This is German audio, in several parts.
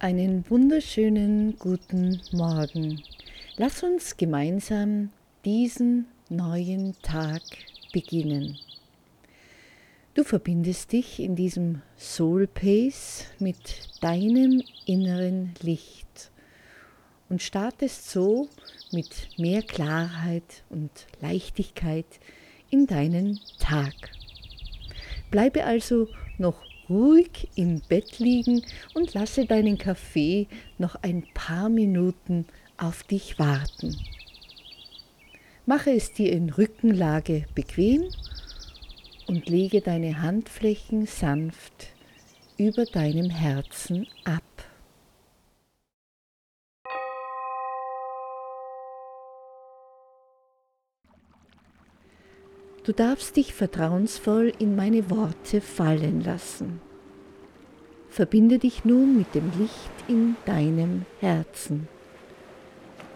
Einen wunderschönen guten Morgen. Lass uns gemeinsam diesen neuen Tag beginnen. Du verbindest dich in diesem Soul Pace mit deinem inneren Licht und startest so mit mehr Klarheit und Leichtigkeit in deinen Tag. Bleibe also noch ruhig im Bett liegen und lasse deinen Kaffee noch ein paar Minuten auf dich warten. Mache es dir in Rückenlage bequem und lege deine Handflächen sanft über deinem Herzen ab. Du darfst dich vertrauensvoll in meine Worte fallen lassen. Verbinde dich nun mit dem Licht in deinem Herzen.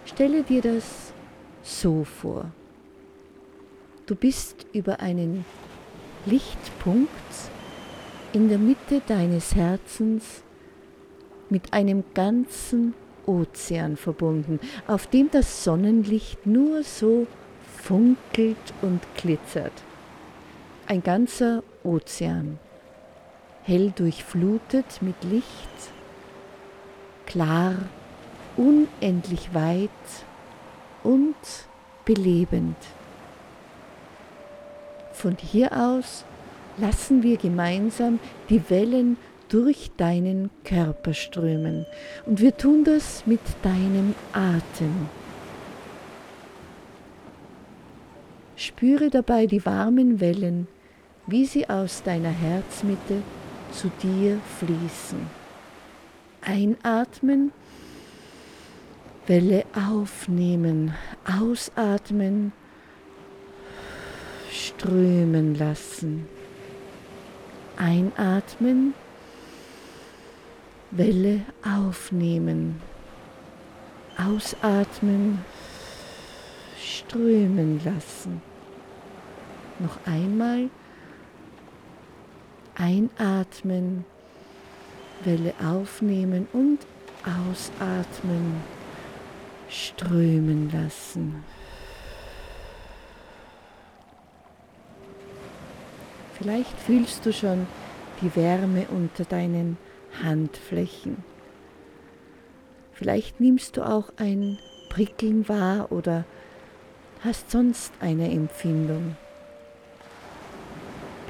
Stelle dir das so vor. Du bist über einen Lichtpunkt in der Mitte deines Herzens mit einem ganzen Ozean verbunden, auf dem das Sonnenlicht nur so funkelt und glitzert. Ein ganzer Ozean, hell durchflutet mit Licht, klar, unendlich weit und belebend. Von hier aus lassen wir gemeinsam die Wellen durch deinen Körper strömen und wir tun das mit deinem Atem. Spüre dabei die warmen Wellen, wie sie aus deiner Herzmitte zu dir fließen. Einatmen, Welle aufnehmen, ausatmen, strömen lassen. Einatmen, Welle aufnehmen, ausatmen, strömen lassen. Noch einmal einatmen, Welle aufnehmen und ausatmen, strömen lassen. Vielleicht fühlst du schon die Wärme unter deinen Handflächen. Vielleicht nimmst du auch ein Prickeln wahr oder hast sonst eine Empfindung.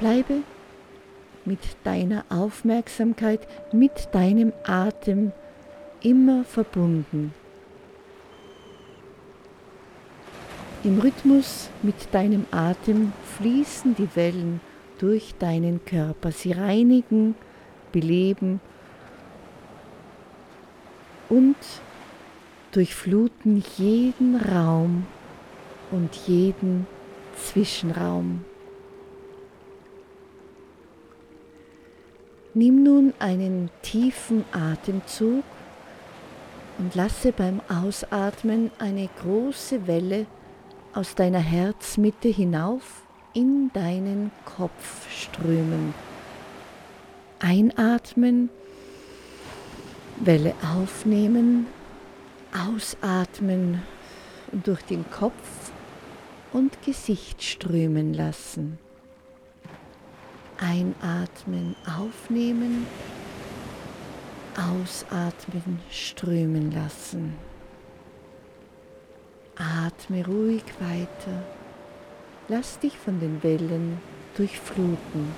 Bleibe mit deiner Aufmerksamkeit, mit deinem Atem immer verbunden. Im Rhythmus mit deinem Atem fließen die Wellen durch deinen Körper. Sie reinigen, beleben und durchfluten jeden Raum und jeden Zwischenraum. Nimm nun einen tiefen Atemzug und lasse beim Ausatmen eine große Welle aus deiner Herzmitte hinauf in deinen Kopf strömen. Einatmen, Welle aufnehmen, ausatmen und durch den Kopf und Gesicht strömen lassen. Einatmen, aufnehmen, ausatmen, strömen lassen. Atme ruhig weiter. Lass dich von den Wellen durchfluten.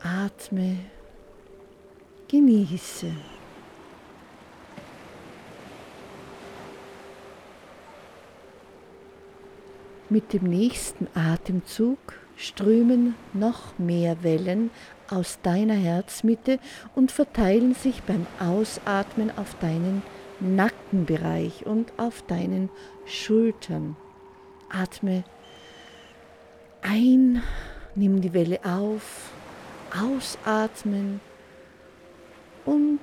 Atme, genieße. Mit dem nächsten Atemzug strömen noch mehr Wellen aus deiner Herzmitte und verteilen sich beim Ausatmen auf deinen Nackenbereich und auf deinen Schultern. Atme ein, nimm die Welle auf, ausatmen und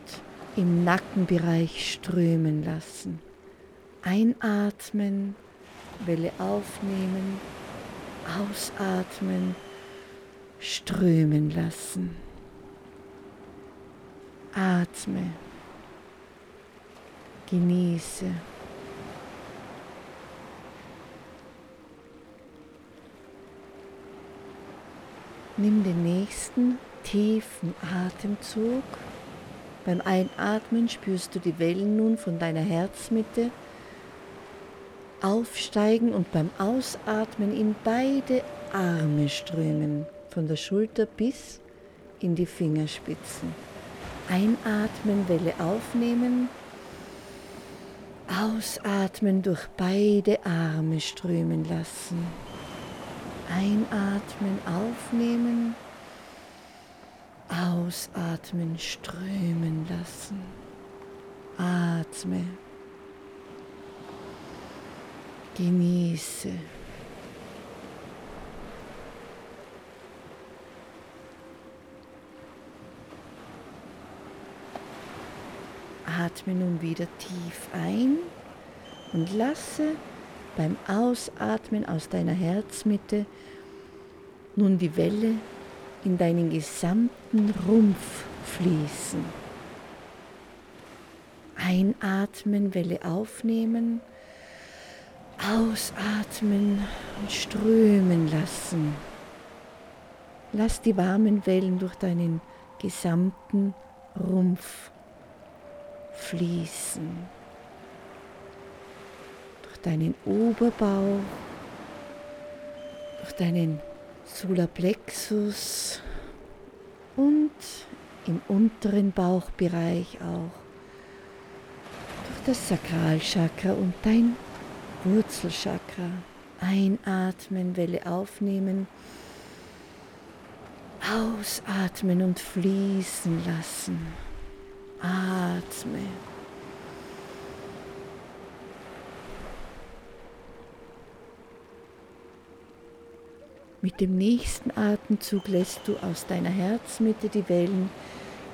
im Nackenbereich strömen lassen. Einatmen, Welle aufnehmen, ausatmen, strömen lassen. Atme. Genieße. Nimm den nächsten tiefen Atemzug. Beim Einatmen spürst du die Wellen nun von deiner Herzmitte aufsteigen und beim Ausatmen in beide Arme strömen, von der Schulter bis in die Fingerspitzen. Einatmen, Welle aufnehmen, ausatmen, durch beide Arme strömen lassen. Einatmen, aufnehmen, ausatmen, strömen lassen. Atme. Genieße. Atme nun wieder tief ein und lasse beim Ausatmen aus deiner Herzmitte nun die Welle in deinen gesamten Rumpf fließen. Einatmen, Welle aufnehmen Ausatmen und strömen lassen. Lass die warmen Wellen durch deinen gesamten Rumpf fließen. Durch deinen Oberbauch, durch deinen Solarplexus und im unteren Bauchbereich auch. Durch das Sakralchakra und dein Wurzelchakra. Einatmen, Welle aufnehmen. Ausatmen und fließen lassen. Atme. Mit dem nächsten Atemzug lässt du aus deiner Herzmitte die Wellen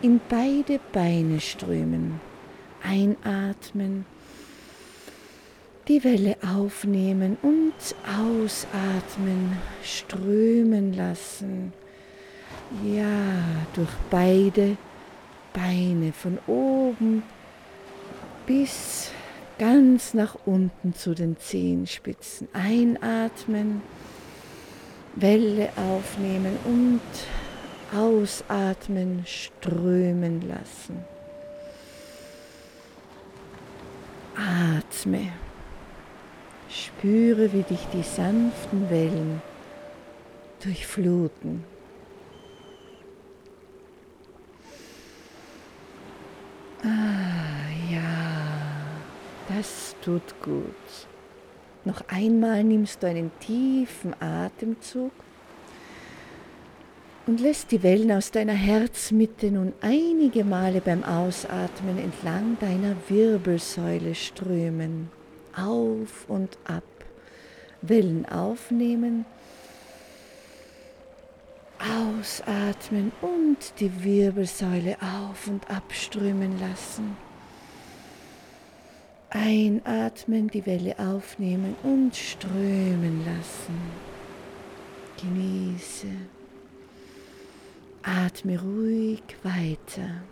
in beide Beine strömen. Einatmen die Welle aufnehmen und ausatmen, strömen lassen. Ja, durch beide Beine von oben bis ganz nach unten zu den Zehenspitzen. Einatmen, Welle aufnehmen und ausatmen, strömen lassen. Atme. Spüre, wie dich die sanften Wellen durchfluten. Ah ja, das tut gut. Noch einmal nimmst du einen tiefen Atemzug und lässt die Wellen aus deiner Herzmitte nun einige Male beim Ausatmen entlang deiner Wirbelsäule strömen auf und ab. Wellen aufnehmen, ausatmen und die Wirbelsäule auf und abströmen lassen. Einatmen, die Welle aufnehmen und strömen lassen. Genieße. Atme ruhig weiter.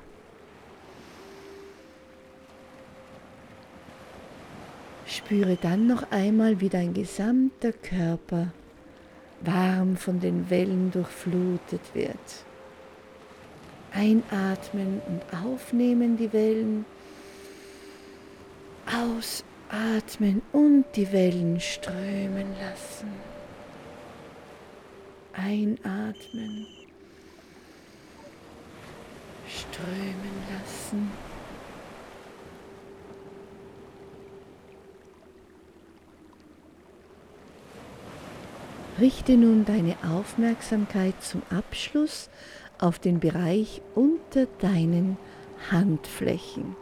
Spüre dann noch einmal, wie dein gesamter Körper warm von den Wellen durchflutet wird. Einatmen und aufnehmen die Wellen. Ausatmen und die Wellen strömen lassen. Einatmen. Strömen lassen. Richte nun deine Aufmerksamkeit zum Abschluss auf den Bereich unter deinen Handflächen.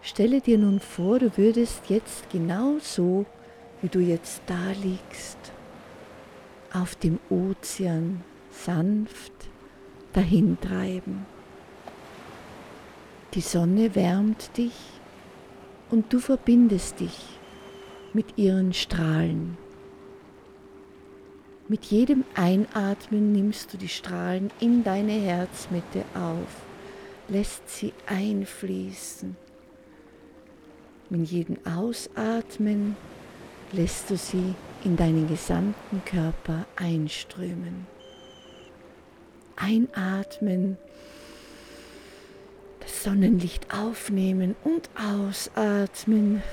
Stelle dir nun vor, du würdest jetzt genau so, wie du jetzt da liegst, auf dem Ozean sanft dahintreiben. Die Sonne wärmt dich und du verbindest dich mit ihren Strahlen. Mit jedem Einatmen nimmst du die Strahlen in deine Herzmitte auf. lässt sie einfließen. Mit jedem Ausatmen lässt du sie in deinen gesamten Körper einströmen. Einatmen, das Sonnenlicht aufnehmen und ausatmen,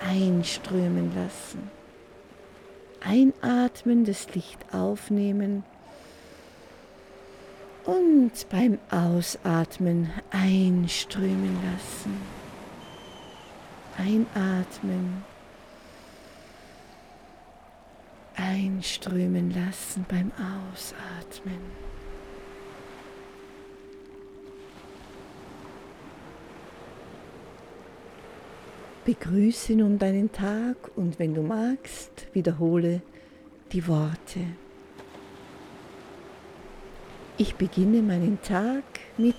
einströmen lassen. Einatmen, das Licht aufnehmen und beim Ausatmen einströmen lassen. Einatmen, einströmen lassen beim Ausatmen. Begrüße nun deinen Tag und wenn du magst, wiederhole die Worte. Ich beginne meinen Tag mit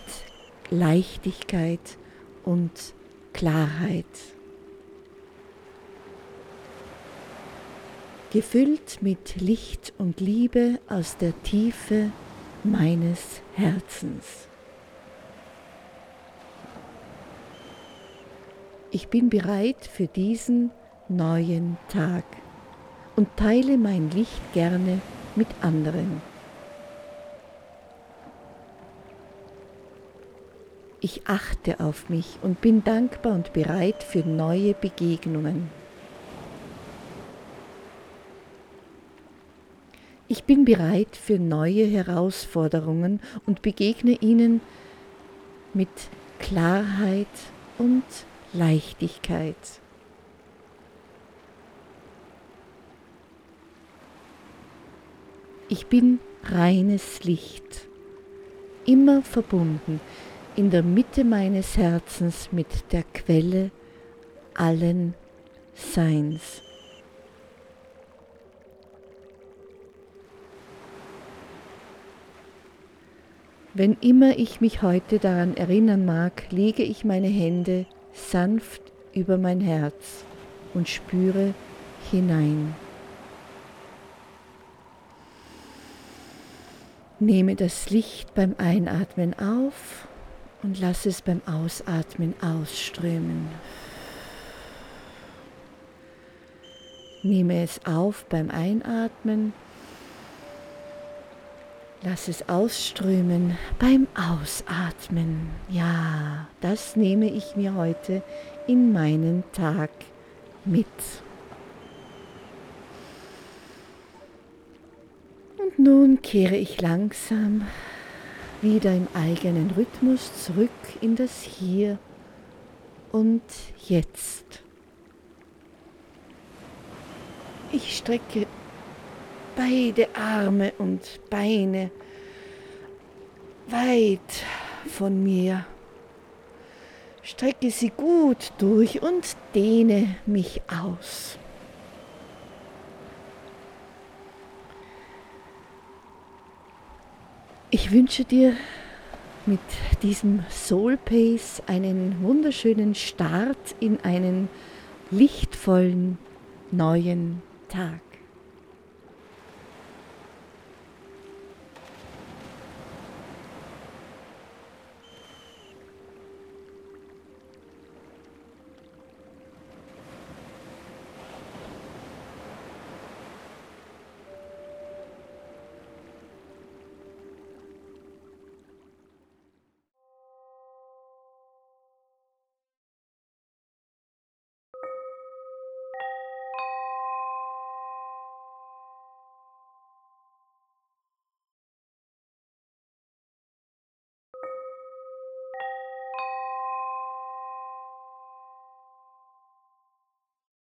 Leichtigkeit und Klarheit. Gefüllt mit Licht und Liebe aus der Tiefe meines Herzens. Ich bin bereit für diesen neuen Tag und teile mein Licht gerne mit anderen. Ich achte auf mich und bin dankbar und bereit für neue Begegnungen. Ich bin bereit für neue Herausforderungen und begegne ihnen mit Klarheit und Leichtigkeit. Ich bin reines Licht, immer verbunden in der Mitte meines Herzens mit der Quelle allen Seins. Wenn immer ich mich heute daran erinnern mag, lege ich meine Hände sanft über mein Herz und spüre hinein. Nehme das Licht beim Einatmen auf und lasse es beim Ausatmen ausströmen. Nehme es auf beim Einatmen Lass es ausströmen beim Ausatmen. Ja, das nehme ich mir heute in meinen Tag mit. Und nun kehre ich langsam wieder im eigenen Rhythmus zurück in das Hier und Jetzt. Ich strecke beide Arme und Beine weit von mir. Strecke sie gut durch und dehne mich aus. Ich wünsche dir mit diesem Soul Pace einen wunderschönen Start in einen lichtvollen neuen Tag.